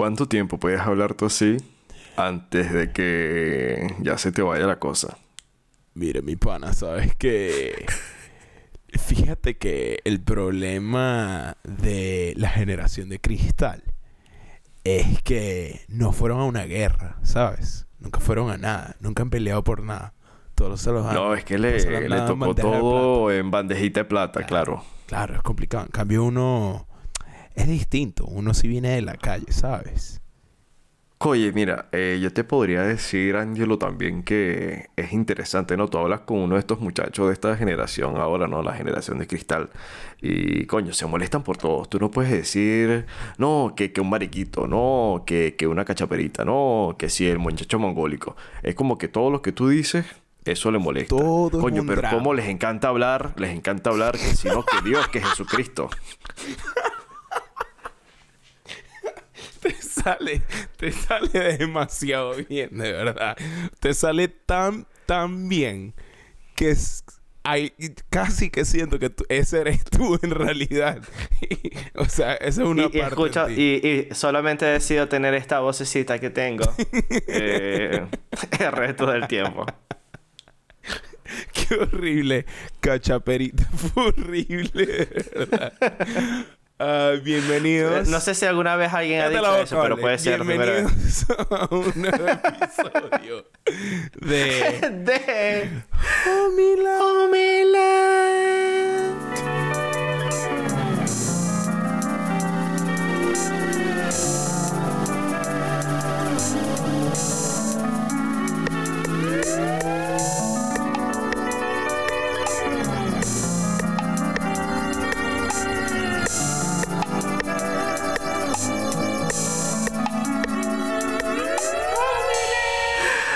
¿Cuánto tiempo puedes hablar tú así antes de que ya se te vaya la cosa? Mire, mi pana, sabes que. Fíjate que el problema de la generación de cristal es que no fueron a una guerra, ¿sabes? Nunca fueron a nada, nunca han peleado por nada. Todos se los han, No, es que le, le tocó todo en bandejita de plata, claro. Claro, es complicado. En cambio, uno es distinto. Uno sí viene de la calle, ¿sabes? Oye, mira, eh, yo te podría decir, Angelo, también que es interesante, ¿no? Tú hablas con uno de estos muchachos de esta generación ahora, ¿no? La generación de cristal. Y, coño, se molestan por todos. Tú no puedes decir, no, que, que un mariquito, no, que, que una cachaperita, no, que sí, el muchacho mongólico. Es como que todo lo que tú dices, eso le molesta. Todo Coño, pero drama. cómo les encanta hablar, les encanta hablar que si no, que Dios, que Jesucristo. Te sale, te sale demasiado bien, de verdad. Te sale tan, tan bien que es, hay, casi que siento que tú- ese eres tú en realidad. o sea, esa es una y, y parte. escucho, de ti. y, y solamente decido tener esta vocecita que tengo eh, el resto del tiempo. Qué horrible. Cachaperita. Fue horrible, de verdad. Ah, bienvenidos. No sé si alguna vez alguien ha dicho eso, pero puede ser la primera vez. Bienvenidos a un episodio de De Homila. Homeland.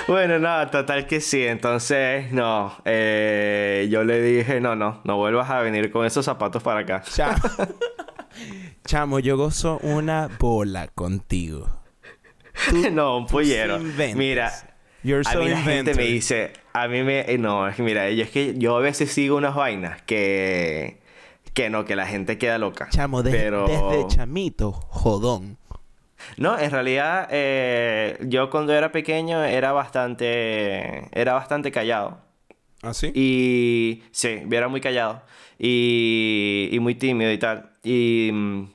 Bueno, no, total que sí. Entonces, no. eh, yo le dije, no, no, no vuelvas a venir con esos zapatos para acá. Chamo. Chamo, yo gozo una bola contigo. Tú- no, un pollero. Mira, You're a mí la gente me dice, a mí me, eh, no, es que mira, yo es que yo a veces sigo unas vainas que, que no, que la gente queda loca. Chamo, de- Pero- desde chamito, jodón. No, en realidad, eh, yo cuando era pequeño era bastante, era bastante callado. ¿Ah, sí? Y sí, era muy callado y, y muy tímido y tal. Y mm,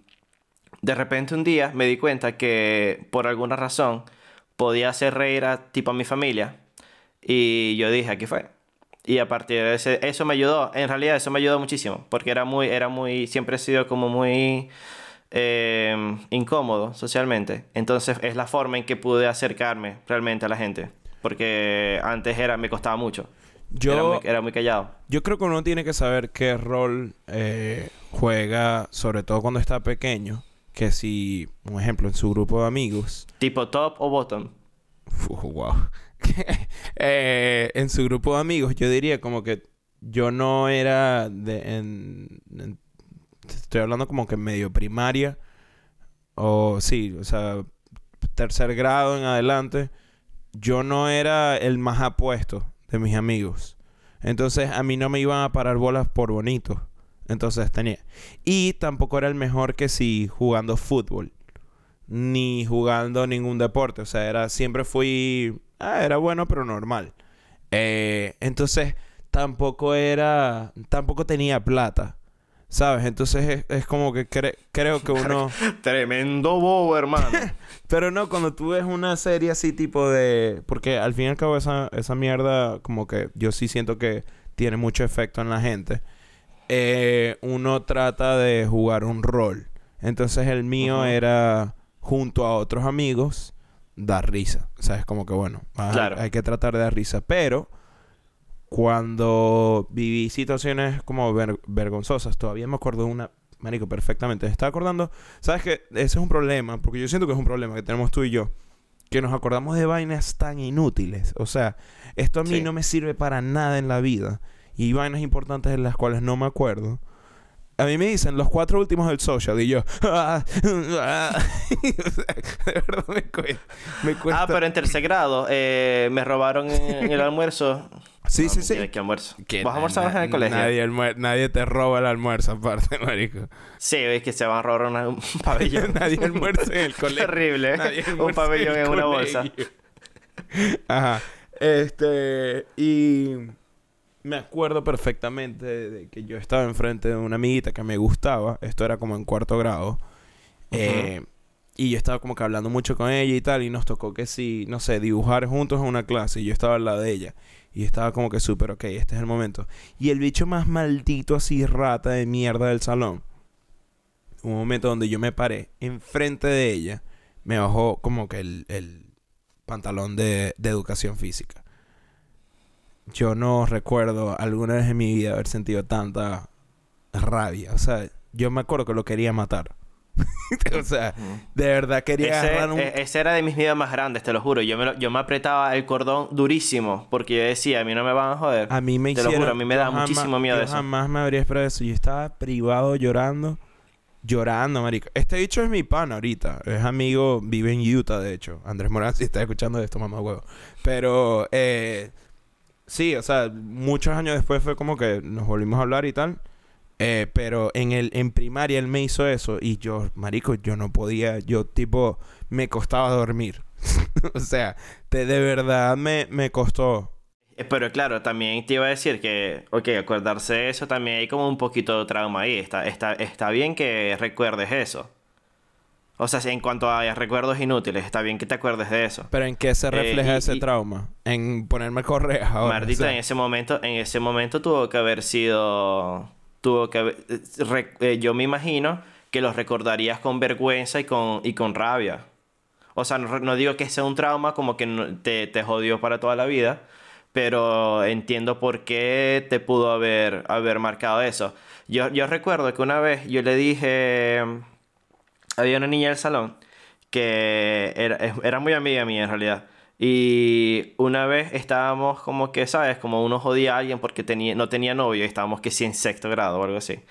de repente un día me di cuenta que por alguna razón podía hacer reír a tipo a mi familia. Y yo dije, aquí fue. Y a partir de ese, eso me ayudó. En realidad eso me ayudó muchísimo. Porque era muy, era muy, siempre he sido como muy eh, incómodo socialmente. Entonces es la forma en que pude acercarme realmente a la gente. Porque antes era, me costaba mucho. Yo, Era muy, era muy callado. yo creo que uno tiene que saber qué rol eh, juega, sobre todo cuando está pequeño. Que si, un ejemplo, en su grupo de amigos, Tipo top o bottom. Uf, wow. Eh, en su grupo de amigos, yo diría como que yo no era de. En, en- estoy hablando como que medio primaria. O sí, o sea, tercer grado en adelante. Yo no era el más apuesto de mis amigos. Entonces a mí no me iban a parar bolas por bonito. Entonces tenía. Y tampoco era el mejor que si jugando fútbol ni jugando ningún deporte. O sea, era, siempre fui... Ah, era bueno, pero normal. Eh, entonces, tampoco era... Tampoco tenía plata. ¿Sabes? Entonces, es, es como que cre- creo que uno... Tremendo bobo, hermano. pero no, cuando tú ves una serie así tipo de... Porque al fin y al cabo esa, esa mierda como que yo sí siento que tiene mucho efecto en la gente. Eh, uno trata de jugar un rol. Entonces el mío era junto a otros amigos dar risa. O sea, es como que bueno, hay que tratar de dar risa. Pero cuando viví situaciones como ver- vergonzosas, todavía me acuerdo de una, marico, perfectamente. Me estaba acordando, ¿sabes qué? Ese es un problema, porque yo siento que es un problema que tenemos tú y yo. Que nos acordamos de vainas tan inútiles. O sea, esto a mí Sí. no me sirve para nada en la vida. Y vainas importantes en las cuales no me acuerdo. A mí me dicen los cuatro últimos del social y yo. "Ah, ah". O sea, de verdad me cuesta. Me cuesta. ah, pero en tercer grado eh, me robaron en el almuerzo Sí, No, sí, sí. ¿Qué almuerzo? Que ¿Vos na- almorzabas en el colegio? Nadie, almuer- nadie te roba el almuerzo aparte, marico. Sí, es que se van a robar una- un pabellón. nadie almuerza en el Qué colegio. horrible. Nadie un pabellón el en una bolsa. Ajá. Este, y me acuerdo perfectamente de que yo estaba enfrente de una amiguita que me gustaba. Esto era como en cuarto grado. Eh, y yo estaba como que hablando mucho con ella y tal. Y nos tocó que sí, no sé, dibujar juntos en una clase. Y yo estaba al lado de ella. Y estaba como que súper, ok, este es el momento. Y el bicho más maldito así, rata de mierda del salón. Un momento donde yo me paré enfrente de ella. Me bajó como que el, el pantalón de, de educación física. Yo no recuerdo alguna vez en mi vida haber sentido tanta rabia. O sea, yo me acuerdo que lo quería matar. o sea, de verdad quería Ese, agarrar un... e- ese era de mis miedos más grandes, te lo juro. Yo me, lo- yo me apretaba el cordón durísimo porque yo decía, a mí no me van a joder. A mí me Te lo hicieron... juro, a mí me da muchísimo miedo yo eso. jamás me habría esperado eso. Yo estaba privado llorando. Llorando, marico. Este dicho es mi pana ahorita. Es amigo, vive en Utah, de hecho. Andrés Morán, si está escuchando esto, mamá huevo. Pero, eh... Sí, o sea, muchos años después fue como que nos volvimos a hablar y tal. Eh, pero en el en primaria él me hizo eso y yo, marico, yo no podía, yo tipo me costaba dormir. o sea, te, de verdad me, me costó. Eh, Pero claro, también te iba a decir que, ok, acordarse de eso también hay como un poquito de trauma ahí. Está, está, está bien que recuerdes eso. O sea, si en cuanto a recuerdos inútiles, está bien que te acuerdes de eso. Pero ¿en qué se refleja y- ese y- trauma? En ponerme correas ahora. Mardita, o sea. en ese momento, en ese momento tuvo que haber sido, tuvo que eh, re- eh, yo me imagino que los recordarías con vergüenza y con, y con rabia. O sea, no, no digo que sea un trauma como que te, te jodió para toda la vida, pero entiendo por qué te pudo haber, haber marcado eso. Yo, yo recuerdo que una vez yo le dije, había una niña del salón que era, era muy amiga mía en realidad. Y una vez estábamos como que, ¿sabes? Como uno jodía a alguien porque tenía, no tenía novio y estábamos que sí en sexto grado o algo así.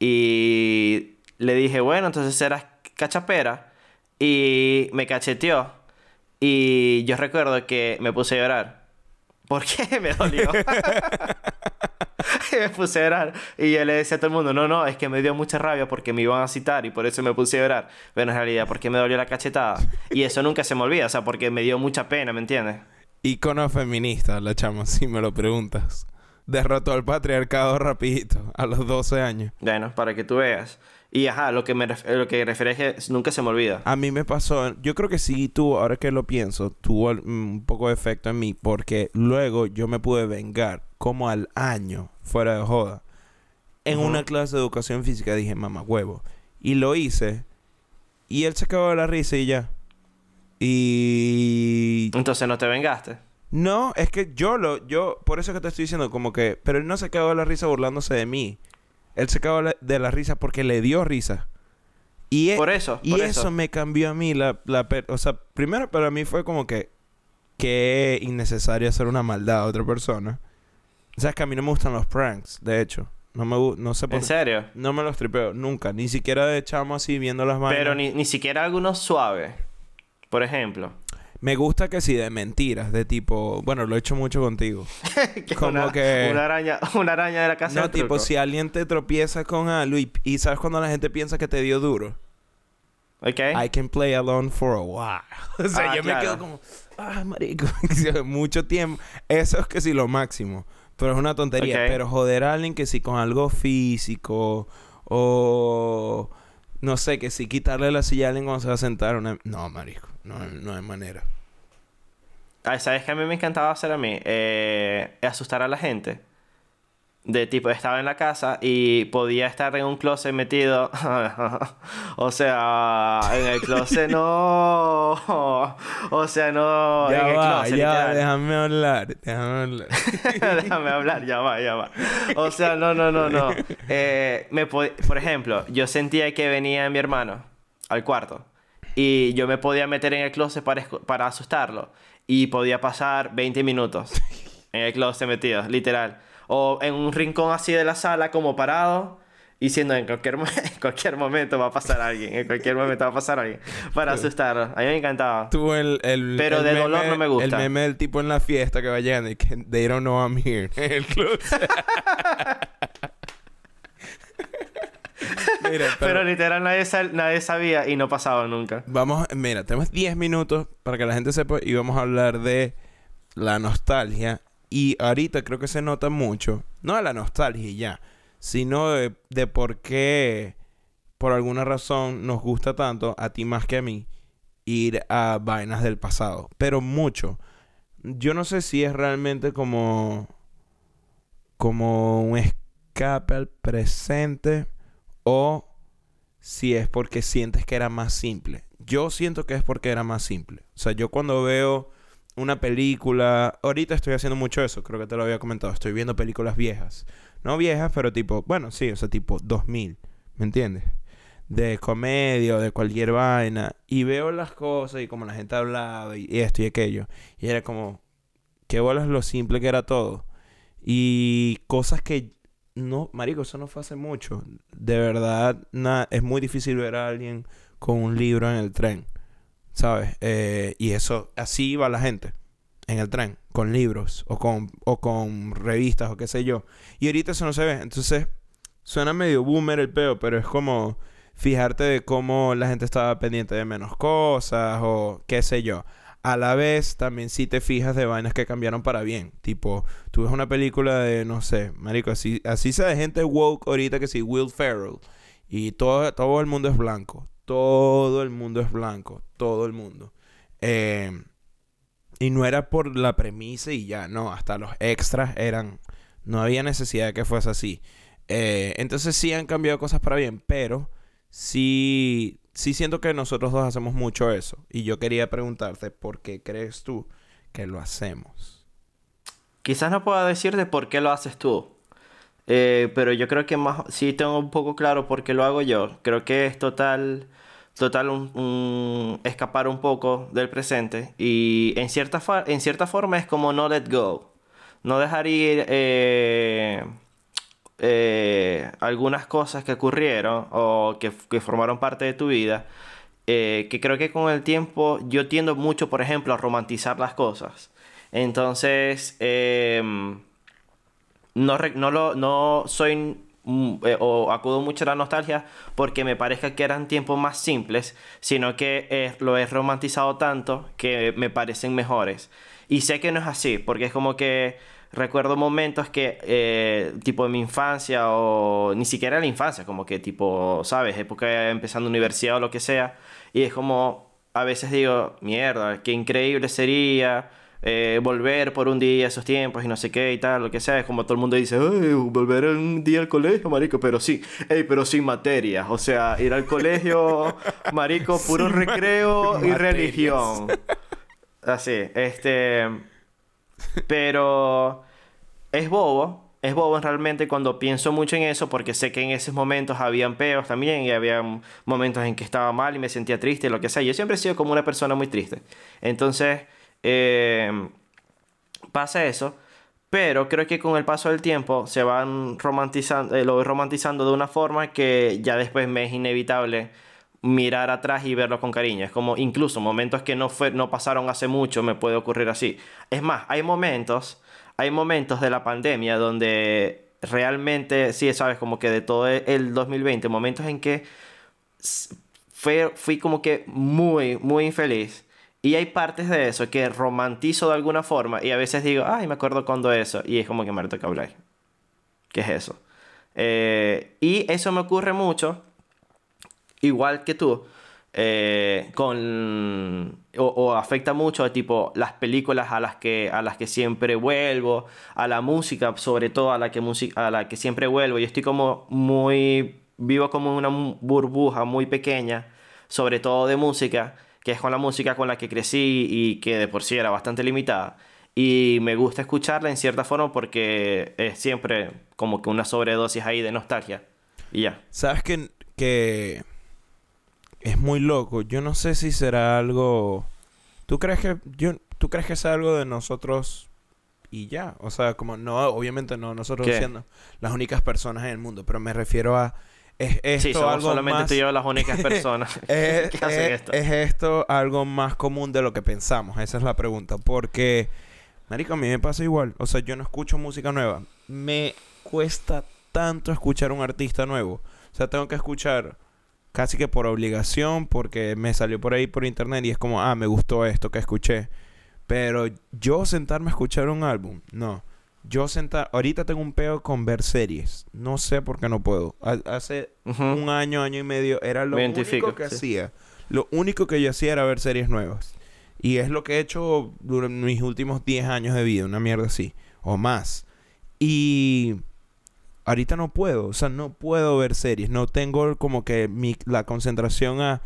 Y le dije, bueno, entonces eras cachapera. Y me cacheteó. Y yo recuerdo que me puse a llorar. ¿Por qué? Me dolió. Y me puse a llorar. Y yo le decía a todo el mundo, no, no, es que me dio mucha rabia porque me iban a citar y por eso me puse a llorar. Pero en realidad, porque me dolió la cachetada. Y eso nunca se me olvida, o sea, porque me dio mucha pena, ¿me entiendes? Icono feminista, la chama, si me lo preguntas. Derrotó al patriarcado rapidito, a los 12 años. Bueno, para que tú veas. Y ajá, lo que me lo que refiere es que nunca se me olvida. A mí me pasó, yo creo que sí tuvo, ahora que lo pienso, tuvo mm, un poco de efecto en mí, porque luego yo me pude vengar, como al año, fuera de joda. En una clase de educación física dije, mamá huevo. Y lo hice, y él se acabó de la risa y ya. Y Entonces no te vengaste. No, es que yo lo, yo, por eso que te estoy diciendo, como que, pero él no se cagó de la risa burlándose de mí. Él se cagó la- de la risa porque le dio risa. Y, e- Por eso, y por eso. eso. me cambió a mí la, la o sea, primero para mí fue como que, que innecesario hacer una maldad a otra persona. O sea, es que a mí no me gustan los pranks, de hecho. No me no sé por ¿En serio? No me los tripeo, nunca. Ni siquiera de chamo así viendo las vainas. Pero ni, ni siquiera algunos suaves. Por ejemplo. Me gusta que sí, de mentiras, de tipo... Bueno, lo he hecho mucho contigo. Que Como una, que- Una araña, una araña de la casa No, del tipo, truco. si alguien te tropieza con algo y, y sabes cuando la gente piensa que te dio duro. ¿Ok? I can play alone for a while. o sea, Ah, yo me quedo como... Ah, marico. Mucho tiempo. Eso es que sí lo máximo. Pero es una tontería. Pero joder a alguien que sí con algo físico o... No sé, que sí quitarle la silla a alguien cuando se va a sentar. Una... No, marico. No, no hay manera. Ay, ¿Sabes qué a mí me encantaba hacer a mí? Eh, asustar a la gente. De tipo, estaba en la casa y podía estar en un closet metido. o sea, en el closet no. o sea, no. ya en el va, closet, ya, literal. déjame hablar. Déjame hablar. Déjame hablar, ya va, ya va. O sea, no, no, no, no. Eh, me po- por ejemplo, yo sentía que venía mi hermano al cuarto y yo me podía meter en el closet para, para asustarlo y podía pasar 20 minutos en el closet metido, literal. O en un rincón así de la sala como parado diciendo en cualquier, en cualquier momento va a pasar alguien, en cualquier momento va a pasar alguien, para asustarlos. A mí me encantaba. Tú el, el, Pero el de meme- dolor no me gusta. El meme del tipo en la fiesta que va llegando y que they don't know I'm here. En el club. Mira, Pero, pero, literal nadie, sal- nadie sabía y no pasaba nunca. vamos, mira, tenemos 10 minutos para que la gente sepa y vamos a hablar de la nostalgia. Y ahorita creo que se nota mucho, no de la nostalgia ya, sino de, de por qué, por alguna razón, nos gusta tanto, a ti más que a mí, ir a vainas del pasado. Pero mucho. Yo no sé si es realmente como, como un escape al presente o si es porque sientes que era más simple. Yo siento que es porque era más simple. O sea, yo cuando veo una película, ahorita estoy haciendo mucho eso, creo que te lo había comentado, estoy viendo películas viejas. No viejas, pero tipo, bueno, sí, o sea, tipo 2000, ¿me entiendes? De comedia de cualquier vaina. Y veo las cosas y como la gente hablaba y esto y aquello. Y era como, qué bolas lo simple que era todo. Y cosas que no, marico, eso no fue hace mucho. De verdad, na- es muy difícil ver a alguien con un libro en el tren, ¿sabes? Eh, y eso, así iba la gente en el tren, con libros o con, o con revistas o qué sé yo. Y ahorita eso no se ve. Entonces, suena medio boomer el peo, pero es como fijarte de cómo la gente estaba pendiente de menos cosas o qué sé yo. A la vez, también si te fijas de vainas que cambiaron para bien. Tipo, tú ves una película de, no sé, marico, así, así sea de gente woke ahorita que sí, Will Ferrell. Y todo, todo el mundo es blanco. Todo el mundo es blanco. Todo el mundo. Eh, y no era por la premisa y ya, no. Hasta los extras eran... No había necesidad de que fuese así. Eh, entonces sí han cambiado cosas para bien, pero sí, sí siento que nosotros dos hacemos mucho eso. Y yo quería preguntarte, ¿por qué crees tú que lo hacemos? Quizás no pueda decirte por qué lo haces tú. Eh, pero yo creo que más sí tengo un poco claro por qué lo hago yo. Creo que es total, total un, escapar un poco del presente. Y en cierta, en cierta forma es como no let go. No dejar ir eh, eh, algunas cosas que ocurrieron o que, que formaron parte de tu vida. que creo que con el tiempo yo tiendo mucho, por ejemplo, a romantizar las cosas. Entonces, em, no, no, lo, no soy mm, eh, o acudo mucho a la nostalgia porque me parezca que eran tiempos más simples, sino que lo he romantizado tanto que me parecen mejores. Y sé que no es así, porque es como que recuerdo momentos que, eh, tipo de mi infancia o ni siquiera la infancia, como que tipo, ¿sabes? Época empezando universidad o lo que sea. Y es como, a veces digo, mierda, qué increíble sería eh, volver por un día a esos tiempos y no sé qué y tal, lo que sea. Es como todo el mundo dice, "Ay, volver un día al colegio, marico, pero sí, ey, pero sin materias. O sea, ir al colegio, marico, puro Sin ma- recreo sin y materias. religión. Así, este... Pero es bobo, es bobo realmente cuando pienso mucho en eso porque sé que en esos momentos habían peos también y había momentos en que estaba mal y me sentía triste, lo que sea. Yo siempre he sido como una persona muy triste. Entonces, eh, pasa eso. Pero creo que con el paso del tiempo se van romantizando, eh, lo romantizando de una forma que ya después me es inevitable mirar atrás y verlo con cariño. Es como incluso momentos que no, fue, no pasaron hace mucho me puede ocurrir así. Es más, hay momentos, hay momentos de la pandemia donde realmente, sí, sabes, como que de todo el 2020, momentos en que fue, fui como que muy, muy infeliz. Y hay partes de eso que romantizo de alguna forma y a veces digo, ay, me acuerdo cuando eso. Y es como que me toca hablar. ¿Qué es eso? Eh, y eso me ocurre mucho, igual que tú, eh, con... O, afecta mucho tipo las películas a las que, a las que siempre vuelvo, a la música, sobre todo a la que, a la que siempre vuelvo. Yo estoy como muy... Vivo como una burbuja muy pequeña, sobre todo de música, que es con la música con la que crecí y que de por sí era bastante limitada. Y me gusta escucharla en cierta forma porque es siempre como que una sobredosis ahí de nostalgia. Y ya. ¿Sabes que, que es muy loco? Yo no sé si será algo... ¿Tú crees que yo, tú crees que es algo de nosotros y ya. O sea, como no, obviamente no nosotros ¿Qué? siendo las únicas personas en el mundo, pero me refiero a es esto Sí, somos algo solamente más tú y yo las únicas personas es, que hacen es- esto. es esto algo más común de lo que pensamos? Esa es la pregunta. Porque, marico, a mí me pasa igual. O sea, yo no escucho música nueva. Me cuesta tanto escuchar un artista nuevo. O sea, tengo que escuchar casi que por obligación porque me salió por ahí por internet y es como, ah, me gustó esto que escuché. Pero yo sentarme a escuchar un álbum, no. Yo sentar, ahorita tengo un peo con ver series. No sé por qué no puedo. Ha- Hace un año, año y medio, era lo Me único que sí. hacía. Lo único que yo hacía era ver series nuevas. Y es lo que he hecho durante mis últimos 10 años de vida, una mierda así, o más. Y ahorita no puedo, o sea, no puedo ver series, no tengo como que mi, la concentración a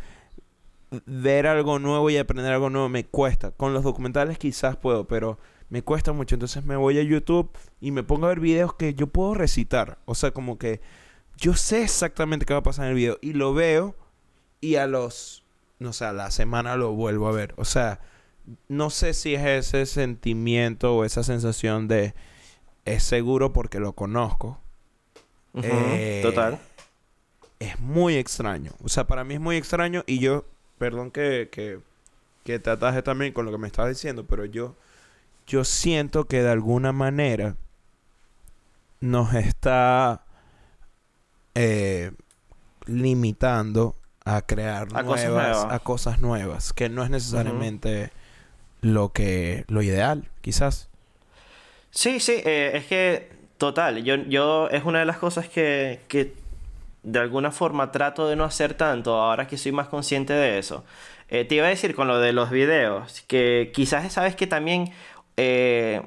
ver algo nuevo y aprender algo nuevo me cuesta. Con los documentales quizás puedo, pero me cuesta mucho. Entonces me voy a YouTube y me pongo a ver videos que yo puedo recitar. O sea, como que yo sé exactamente qué va a pasar en el video y lo veo y a los, no sé, a la semana lo vuelvo a ver. O sea, no sé si es ese sentimiento o esa sensación de es seguro porque lo conozco. Eh, Total. Es muy extraño. O sea, para mí es muy extraño y yo, perdón que, que, que te ataje también con lo que me estabas diciendo, pero yo, yo siento que de alguna manera nos está eh, limitando a crear A cosas nuevas, nuevas. a cosas nuevas, que no es necesariamente lo que, lo ideal, quizás. Sí, sí, eh, es que total, yo, yo es una de las cosas que, que de alguna forma trato de no hacer tanto ahora que soy más consciente de eso. Eh, te iba a decir con lo de los videos, que quizás sabes que también eh,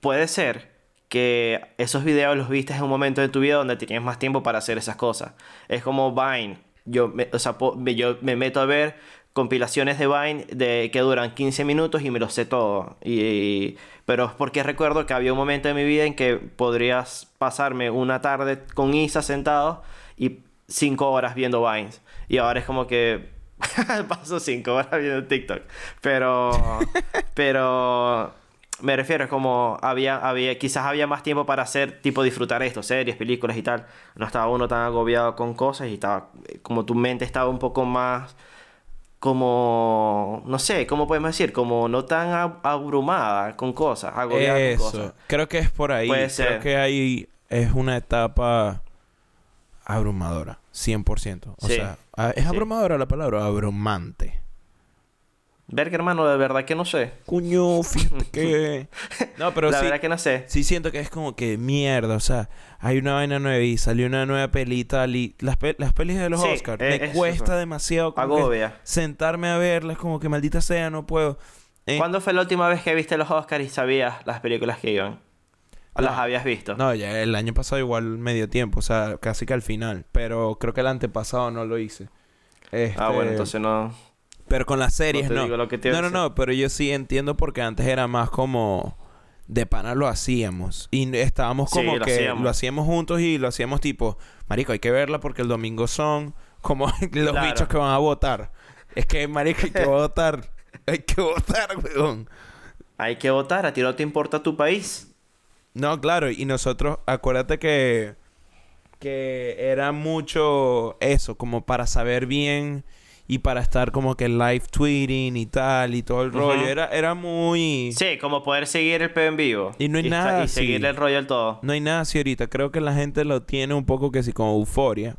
puede ser que esos videos los viste en un momento de tu vida donde tenías más tiempo para hacer esas cosas. Es como Vine. Yo me, o sea, yo me meto a ver compilaciones de Vine de, que duran 15 minutos y me lo sé todo. Y, pero es porque recuerdo que había un momento en mi vida en que podrías pasarme una tarde con Isa sentado y 5 horas viendo Vines. Y ahora es como que paso 5 horas viendo TikTok. Pero, pero me refiero, es como había, había, quizás había más tiempo para hacer, tipo disfrutar esto, series, películas y tal. No estaba uno tan agobiado con cosas y estaba, como tu mente estaba un poco más, como, no sé, ¿cómo podemos decir? Como no tan ab- abrumada con cosas, agobiada con cosas. Creo que es por ahí. Puede Creo ser. que ahí es una etapa abrumadora. 100%. O Sí. sea, ah, ¿es Sí. abrumadora la palabra? Abrumante. Verga, hermano, de verdad que no sé. Cuño, fíjate que... No, pero La sí... verdad que no sé. Sí siento que es como que mierda, o sea, hay una vaina nueva y salió una nueva peli y tal, y las, pe- las pelis de los Sí, Oscars eh, me eso, cuesta eso. demasiado Agobia. sentarme a verlas, como que maldita sea, no puedo. Eh, ¿Cuándo fue la última vez que viste los Oscars y sabías las películas que iban? ¿O las habías visto? No, ya el año pasado igual medio tiempo, o sea, casi que al final, pero creo que el antepasado no lo hice. Ah, bueno, Este, entonces no. Pero con las series no. no, no, no, pero yo sí entiendo porque antes era más como de pana lo hacíamos y estábamos Sí, como lo que hacíamos. lo hacíamos juntos y lo hacíamos tipo, marico, hay que verla porque el domingo son como los Claro. bichos que van a votar. Es que marico hay que votar, hay que votar, weón. Hay que votar, a ti no te importa tu país. No, claro, y nosotros, acuérdate que que era mucho eso, como para saber bien y para estar como que live tweeting y tal y todo el rollo. Era, era muy... Sí, como poder seguir el peo en vivo. Y no hay nada Y seguir el rollo del todo. No hay nada así ahorita. Creo que la gente lo tiene un poco que sí como euforia.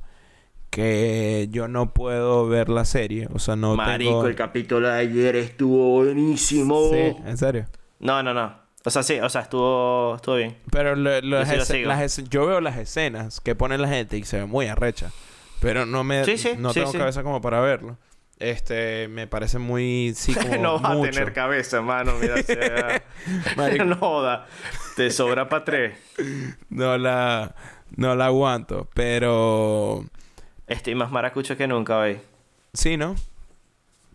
Que yo no puedo ver la serie. O sea, no Marico, tengo... el capítulo de ayer estuvo buenísimo. Sí, en serio. No, no, no. O sea, sí, o sea, estuvo, estuvo bien. Pero lo- lo- Yo sí lo las, sigo. las escen- yo veo las escenas que pone la gente y se ve muy arrecha. Pero no me... Sí, sí, no tengo cabeza como para verlo. Este... Me parece muy... Sí, como no vas mucho. a tener cabeza, hermano. Mira, sea, no joda. Te sobra para tres. No la... No la aguanto. Pero... Estoy más maracucho que nunca hoy. Sí, ¿no?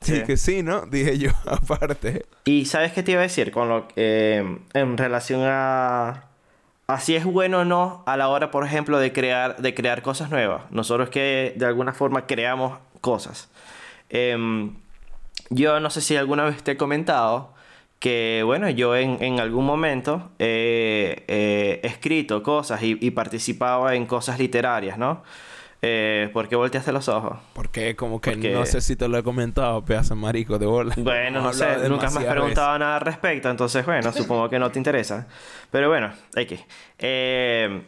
Sí, Sí. que sí, ¿no? Dije yo, aparte. Y ¿sabes qué te iba a decir? Con lo eh, en relación a... a si es bueno o no a la hora, por ejemplo, de crear, de crear cosas nuevas. Nosotros que de alguna forma creamos cosas. Em, yo no sé si alguna vez te he comentado que, bueno, yo en, en algún momento he eh, escrito cosas y, y, participaba en cosas literarias, ¿no? Eh, ¿Por qué volteaste los ojos? Porque como que no sé si te lo he comentado, pedazo marico de bola. Bueno, no sé, nunca me has preguntado nada al respecto, entonces, bueno, supongo que no te interesa. Pero bueno, hay que... Eh,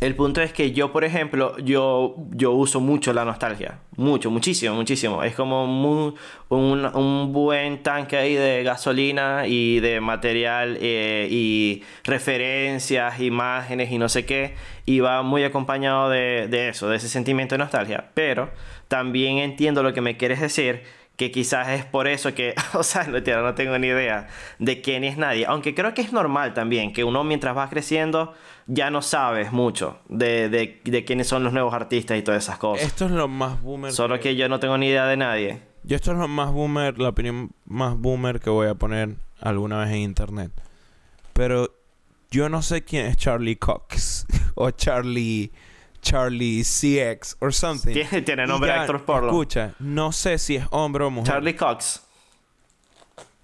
el punto es que yo, por ejemplo, yo, yo uso mucho la nostalgia. Mucho, muchísimo, muchísimo. Es como un, un, buen tanque ahí de gasolina y de material eh, y referencias, imágenes y no sé qué. Y va muy acompañado de, de eso, de ese sentimiento de nostalgia. Pero también entiendo lo que me quieres decir que quizás es por eso que, o sea, no, no tengo ni idea de quién es nadie. Aunque creo que es normal también, que uno mientras va creciendo ya no sabes mucho de, de, quiénes son los nuevos artistas y todas esas cosas. Esto es lo más boomer. Solo que... yo no tengo ni idea de nadie. Yo esto es lo más boomer, la opinión más boomer que voy a poner alguna vez en internet. Pero yo no sé quién es Charlie Cox o Charlie... Charlie CX or something. Tiene, tiene nombre de actor porno. Escucha, no sé si es hombre o mujer. Charlie Cox.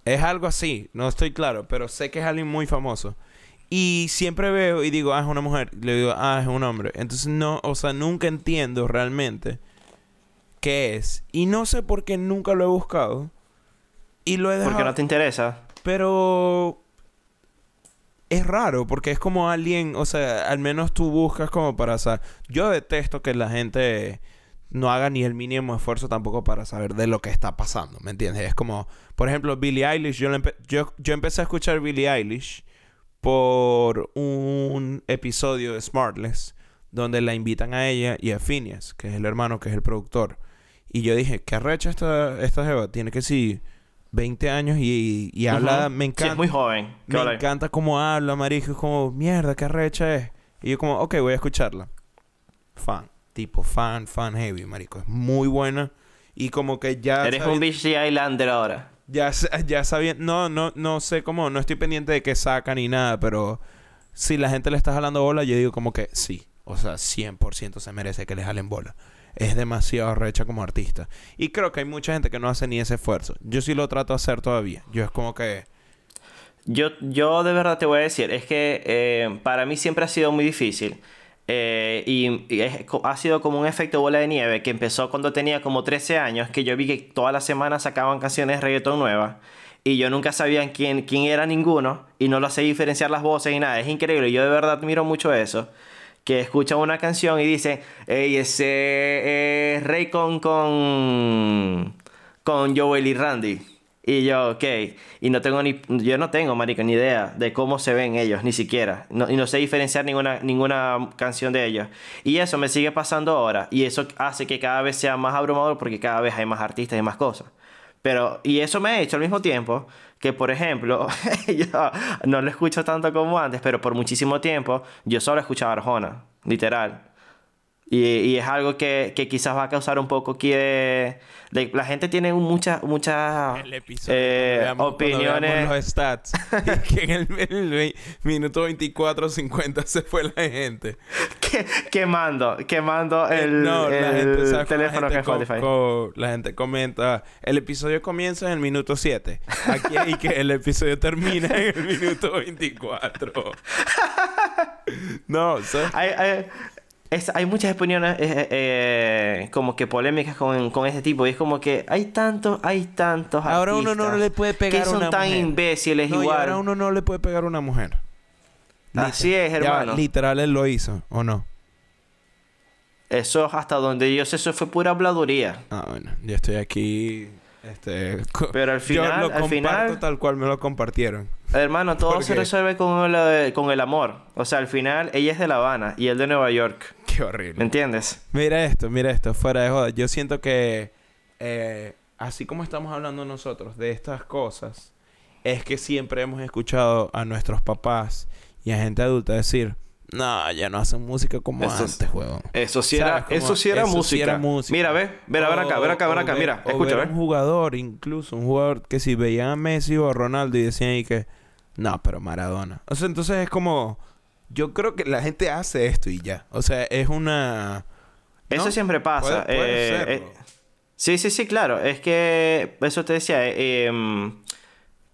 Es algo así, no estoy claro, pero sé que es alguien muy famoso. Y siempre veo y digo, ah, es una mujer. Le digo, ah, es un hombre. Entonces no, o sea, nunca entiendo realmente qué es. Y no sé por qué nunca lo he buscado. Y lo he dejado. Porque no te interesa. Pero es raro porque es como alguien, o sea, al menos tú buscas como para saber. Yo detesto que la gente no haga ni el mínimo esfuerzo tampoco para saber de lo que está pasando, ¿me entiendes? Es como, por ejemplo, Billie Eilish, yo, yo, yo empecé a escuchar Billie Eilish por un episodio de Smartless donde la invitan a ella y a Phineas, que es el hermano, que es el productor. Y yo dije, ¿qué arrecha esta, esta jeva? Tiene que sí 20 años y, y habla, me encanta. Sí, es muy joven. Me encanta cómo habla, marico. Es como, mierda, qué recha es. Y yo como, ok, voy a escucharla. Fan. Tipo, fan, fan heavy, marico. Es muy buena. Y como que ya... Eres un BC Islander ahora. Ya, ya sabía... No, no, no sé cómo... No estoy pendiente de que saca ni nada, pero... Si la gente le está jalando bola, yo digo como que sí. O sea, 100% se merece que le jalen bola es demasiado recha como artista. Y creo que hay mucha gente que no hace ni ese esfuerzo. Yo sí lo trato de hacer todavía. Yo es como que... Yo, yo de verdad te voy a decir, es que eh, para mí siempre ha sido muy difícil. Eh, y, ha sido como un efecto bola de nieve que empezó cuando tenía como 13 años, que yo vi que todas las semanas sacaban canciones de reggaetón nuevas. Y yo nunca sabía quién, quién era ninguno. Y no lo sé diferenciar las voces y nada. Es increíble. Yo de verdad admiro mucho eso que escuchan una canción y dicen, hey, ese es Rey con, con, con Joel y Randy. Y yo, ok. Y no tengo ni, yo no tengo, marica, ni idea de cómo se ven ellos, ni siquiera. y no sé diferenciar ninguna, ninguna canción de ellos. Y eso me sigue pasando ahora. Y eso hace que cada vez sea más abrumador porque cada vez hay más artistas y más cosas. Pero, y eso me ha hecho al mismo tiempo que, por ejemplo, yo no lo escucho tanto como antes, pero por muchísimo tiempo yo solo escuchaba Arjona, literal. Y, es algo que, quizás va a causar un poco aquí de... la gente tiene muchas muchas eh, opiniones. los stats. que en el, minuto 24 50 se fue la gente. quemando, quemando eh, el, el teléfono que Spotify. la gente comenta, el episodio comienza en el minuto 7. Aquí hay que el episodio termina en el minuto 24. no, ¿sabes? Hay, hay muchas opiniones eh, eh, eh, como que polémicas con, con este tipo. Y es como que hay tantos, hay tantos Ahora uno no le puede pegar a una mujer. son tan imbéciles igual. ahora uno no le puede pegar a una mujer. Así es, hermano. literal, él lo hizo, ¿o no? Eso hasta donde yo sé, eso fue pura habladuría. Ah, bueno. Yo estoy aquí este, Pero al final, yo lo al final, tal cual me lo compartieron. Hermano, todo se resuelve con el, con el amor. O sea, al final ella es de La Habana y él de Nueva York. Qué horrible. ¿Me entiendes? Mira esto, mira esto, fuera de joda. Yo siento que eh, así como estamos hablando nosotros de estas cosas, es que siempre hemos escuchado a nuestros papás y a gente adulta decir, no, ya no hacen música como antes, juego. Eso sí era, eso sí era, música. Mira, ve, ver, ver acá, ver acá, ver acá, mira, escucha, ver. un jugador, incluso un jugador que si veían a Messi o a Ronaldo y decían ahí que, no, pero Maradona. O sea, entonces es como, yo creo que la gente hace esto y ya. O sea, es una... Eso siempre pasa. eh, eh sí, sí, sí, claro. Es que eso te decía, eh, em,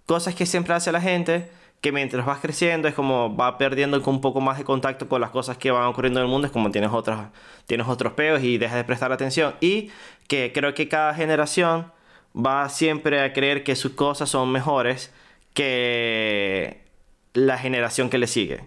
cosas que siempre hace la gente, que mientras vas creciendo es como va perdiendo un poco más de contacto con las cosas que van ocurriendo en el mundo, es como tienes otros, tienes otros peos y dejas de prestar atención. Y que creo que cada generación va siempre a creer que sus cosas son mejores que la generación que le sigue.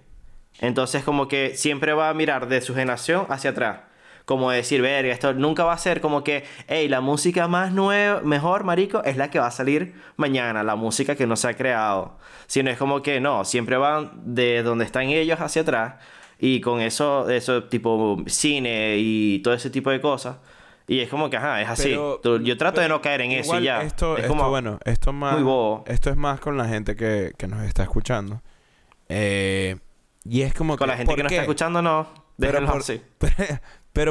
Entonces como que siempre va a mirar de su generación hacia atrás. Como decir, verga, esto nunca va a ser como que, hey, la música más nueva, mejor, marico, es la que va a salir mañana, la música que no se ha creado. Sino es como que no, siempre van de donde están ellos hacia atrás. Y con eso, eso tipo cine y todo ese tipo de cosas. Y es como que, ajá, es así. Pero- Yo trato de no caer en eso y ya. Esto, es esto, como, bueno, esto es más... muy bobo. Esto es más con la gente que, que nos está escuchando. Eh, y es como con la gente ¿por que nos está escuchando, no. Pero Déjenlo así. pero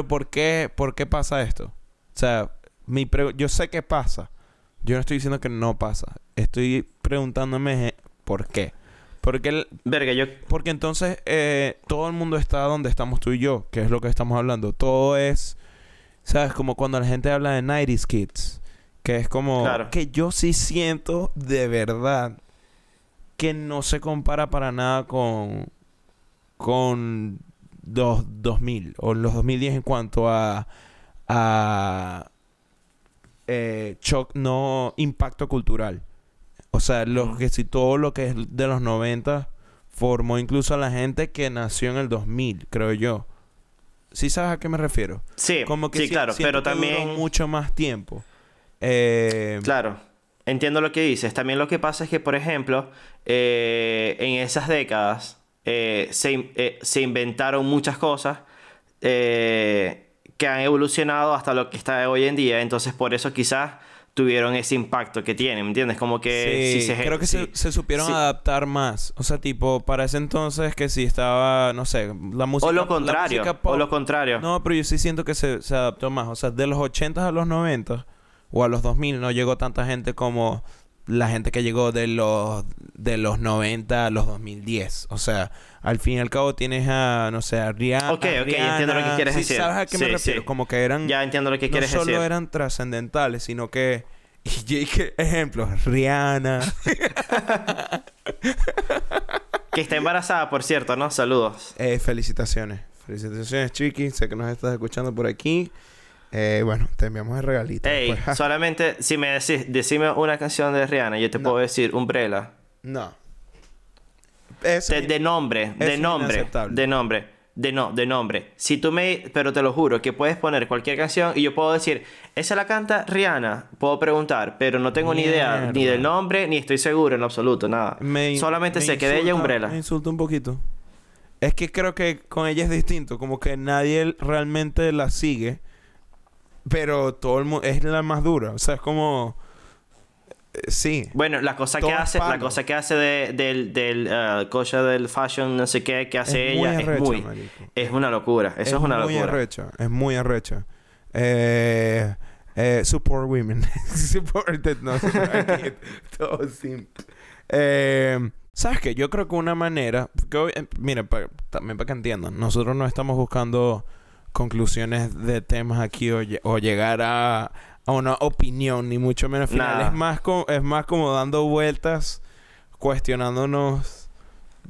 ¿por qué, ¿por qué pasa esto? O sea, mi pre- yo sé que pasa. Yo no estoy diciendo que no pasa. Estoy preguntándome por qué. Porque, el- Verga, yo... porque entonces eh, todo el mundo está donde estamos tú y yo, que es lo que estamos hablando. Todo es, ¿sabes? Como cuando la gente habla de 90s Kids. Que es como Claro. que yo sí siento de verdad que no se compara para nada con con los 2000 o los 2010 en cuanto a a eh, shock no impacto cultural o sea lo que si todo lo que es de los 90 formó incluso a la gente que nació en el 2000 creo yo ¿Sí sabes a qué me refiero? Sí, Como que sí, si- claro, pero duró también... mucho más tiempo. Eh, Claro, entiendo lo que dices. También lo que pasa es que, por ejemplo, eh, en esas décadas eh, se, eh, se inventaron muchas cosas eh, que han evolucionado hasta lo que está hoy en día. Entonces, por eso quizás tuvieron ese impacto que tienen, ¿me entiendes? Como que Sí, si se... creo que si- se, se supieron sí. adaptar más. O sea, tipo, para ese entonces que sí estaba, no sé, la música... O lo contrario, música o lo contrario. No, pero yo sí siento que se, se adaptó más. O sea, de los 80 a los 90 o a los 2000 no llegó tanta gente como la gente que llegó de los de los 90 a los 2010. O sea, al fin y al cabo tienes a, no sé, a Rihanna. Ok, ok, entiendo lo que quieres Sí, decir. ¿Sabes a qué me refiero? sí. Como que eran... Ya entiendo lo que no quieres solo decir. eran trascendentales, sino que... Y ejemplos, Rihanna. Que está embarazada, por cierto, ¿no? Saludos. Eh, felicitaciones. Felicitaciones, Chiqui. Sé que nos estás escuchando por aquí. Eh, bueno, te enviamos el regalito. Ey, Pues, solamente si me decís, decime una canción de Rihanna, yo te No. puedo decir Umbrella. no. Eso De, de nombre, de nombre, de nombre, de no, de nombre. Si tú me, pero te lo juro, que puedes poner cualquier canción y yo puedo decir, esa la canta Rihanna, puedo preguntar, pero no tengo ni idea ni del nombre ni estoy seguro en absoluto, nada. me- Solamente me sé que de ella Umbrella. Me insulta un poquito. Es que creo que con ella es distinto. Como que nadie realmente la sigue. Pero todo el mundo... Es la más dura. O sea, es como... eh, Sí. Bueno, la cosa que es hace, la cosa que hace de, del, del eh, cosa del fashion, no sé qué, que hace Es muy ella, es muy, marico. es una locura. Eso es, una muy locura. arrecha. Es muy arrecha. Eh, eh, support women. support no, aquí, todo simp. Eh, ¿Sabes qué? Yo creo que una manera... Que hoy- mira, pa- también para que entiendan. Nosotros no estamos buscando conclusiones de temas aquí o, lle- o llegar a, a una opinión, ni mucho menos final. Es más, es más como dando vueltas, cuestionándonos...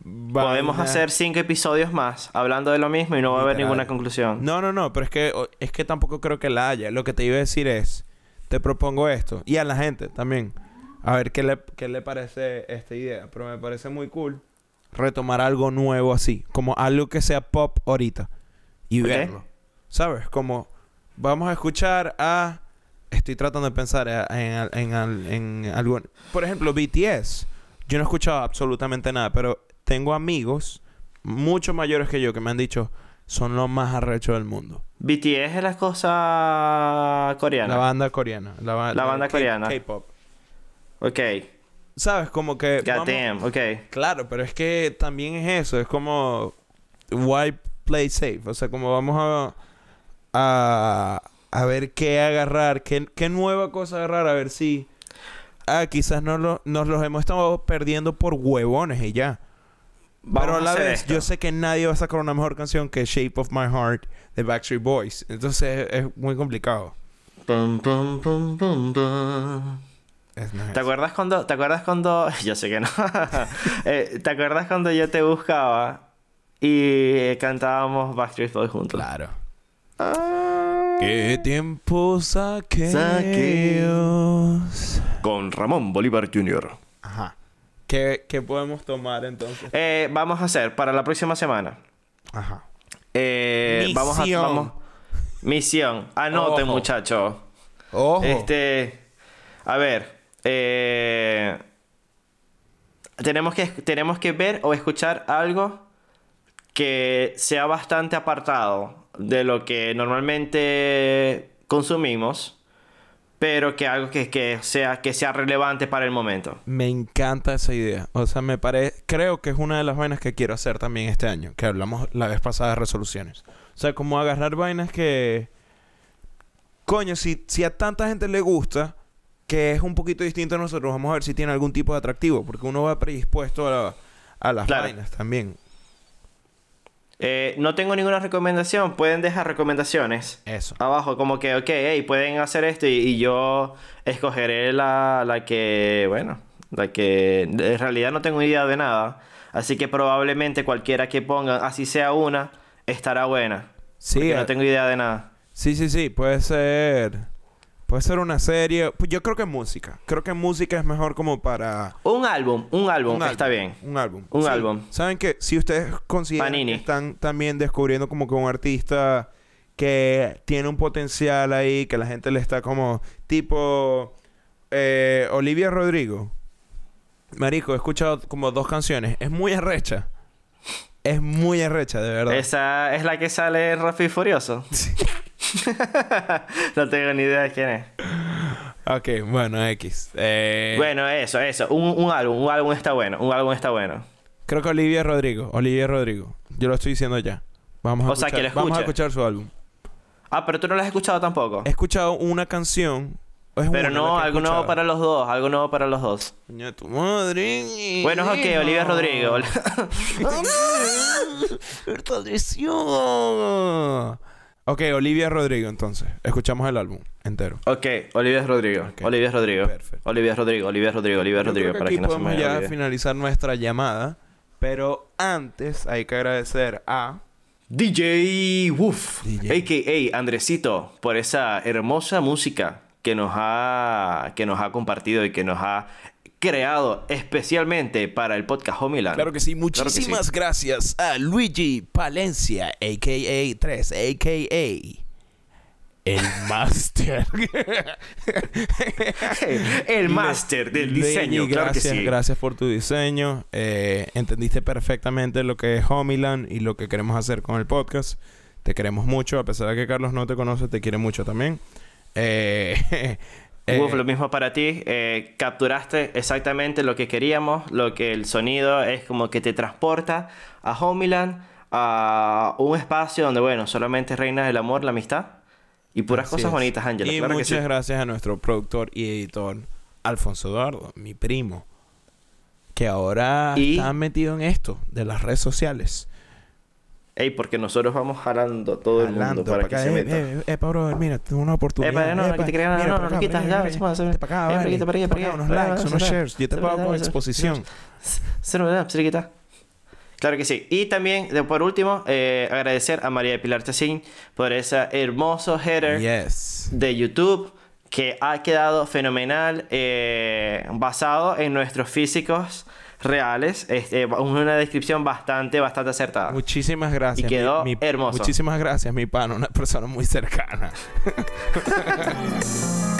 Podemos vainas. hacer cinco episodios más hablando de lo mismo y no va a haber ninguna conclusión. No, no, no, pero es que es que tampoco creo que la haya. Lo que te iba a decir es, te propongo esto y a la gente también. A ver qué le, qué le parece esta idea, pero me parece muy cool retomar algo nuevo así, como algo que sea pop ahorita y Ok. verlo. ¿Sabes? Como vamos a escuchar a estoy tratando de pensar a- en, en, en, en algún por ejemplo, BTS. Yo no he escuchado absolutamente nada, pero tengo amigos mucho mayores que yo que me han dicho son los más arrechos del mundo. BTS es la cosa coreana. La banda coreana. La, ba- La banda K- coreana. K-pop. Ok. ¿Sabes? Como que... God vamos- damn. Ok. Claro, pero es que también es eso. Es como... Why play safe? O sea, como vamos a... A, a ver qué agarrar. Qué, qué nueva cosa agarrar. A ver si... Ah, quizás no lo- nos los hemos estado perdiendo por huevones y ya. Vamos Pero a la vez, esto. yo sé que nadie va a sacar una mejor canción que Shape of My Heart de Backstreet Boys. Entonces es muy complicado. Pum, pum, pum. Es- ¿Te acuerdas cuando, te acuerdas cuando, yo sé que no, Eh, ¿te acuerdas cuando yo te buscaba y cantábamos Backstreet Boys juntos? Claro. Ah. ¿Qué tiempos aquellos? Con Ramón Bolívar Jr. Ajá. ¿Qué, qué podemos tomar entonces? Eh, vamos a hacer para la próxima semana. Ajá. Eh, vamos a vamos. Misión. Anoten, Ojo. muchachos. Ojo. Este, a ver, eh, tenemos que tenemos que ver o escuchar algo que sea bastante apartado de lo que normalmente consumimos, pero que algo que, que sea que sea relevante para el momento. Me encanta esa idea. O sea, me parece... Creo que es una de las vainas que quiero hacer también este año. Que hablamos la vez pasada de resoluciones. O sea, como agarrar vainas que... Coño, si, si a tanta gente le gusta, que es un poquito distinto a nosotros, vamos a ver si tiene algún tipo de atractivo. Porque uno va predispuesto a, la- a las Claro. vainas también. Eh, no tengo ninguna recomendación, pueden dejar recomendaciones. Eso. abajo, como que, ok, hey, pueden hacer esto y, y yo escogeré la, la que, bueno, la que en realidad no tengo idea de nada. Así que probablemente cualquiera que pongan, así sea una, estará buena. Sí, Porque no tengo idea de nada. sí, sí, sí. Puede ser... Puede ser una serie. Pues yo creo que música. Creo que música es mejor como para... Un álbum, un álbum, Un está álbum, bien. Un álbum. Un Sí. álbum. ¿Saben que Si ustedes consideran Panini. que están también descubriendo como que un artista que tiene un potencial ahí, que la gente le está como... Tipo... eh, Olivia Rodrigo. Marico, he escuchado como dos canciones. Es muy arrecha. Es muy arrecha, de verdad. Esa es la que sale y Furioso. no tengo ni idea de quién es. Ok, bueno, X. Eh, Bueno, eso, eso. Un, un álbum, un álbum está bueno. Un álbum está bueno. Creo que Olivia Rodrigo. Olivia Rodrigo. Yo lo estoy diciendo ya. Vamos a O sea, escuchar, que lo Vamos a escuchar su álbum. Ah, pero tú no lo has escuchado tampoco. He escuchado una canción. es Pero no, algo nuevo para los dos, algo nuevo para los dos. Coño tu madre. Bueno, ok, Olivia Rodrigo. Ok, Olivia Rodrigo, entonces. Escuchamos el álbum entero. ok, Olivia Rodrigo. Ok. Olivia Rodrigo. Perfecto. Olivia Rodrigo, Olivia Rodrigo, Olivia Yo Rodrigo. creo que Para aquí que no podemos ya olvide. finalizar nuestra llamada. Pero antes hay que agradecer a... DJ Woof, a.k.a. Andresito, por esa hermosa música que nos ha que nos ha compartido y que nos ha creado especialmente para el podcast Homeland. Claro que sí, Claro que sí. muchísimas gracias a Luigi Palencia, a.k.a. 3, a.k.a. El Master. el máster del diseño, Luigi, claro que gracias, sí. gracias por tu diseño. Eh, entendiste perfectamente lo que es Homeland y lo que queremos hacer con el podcast. Te queremos mucho, a pesar de que Carlos no te conoce, te quiere mucho también. Eh, eh, lo mismo para ti. Eh, capturaste exactamente lo que queríamos, lo que el sonido es como que te transporta a Homeland, a un espacio donde, bueno, solamente reina el amor, la amistad y puras Así cosas es. bonitas, Ángela. Y Claro que muchas sí. gracias a nuestro productor y editor Alfonso Eduardo, mi primo, que ahora Y- está metido en esto de las redes sociales. Ey, porque nosotros vamos jalando todo el mundo Jalando para pa' que acá. se Eh, meta. eh, eh, Pablo, mira, tengo una oportunidad. Epa, no, no, te crean, no, mira, no, para no, acá, quitas, ya, se puede hacer. para acá, vale. para para para aquí, unos para likes, unos para shares. Yo te Se pago con se exposición. Cero, ¿verdad? Cerquita. Claro que sí. Y también, de- por último, eh, agradecer a María Pilar Tecín por ese hermoso header Yes. de YouTube que ha quedado fenomenal, eh, basado en nuestros físicos reales. Este, una descripción bastante, bastante acertada. Muchísimas gracias. Y quedó hermoso. Muchísimas gracias, mi pana, una persona muy cercana.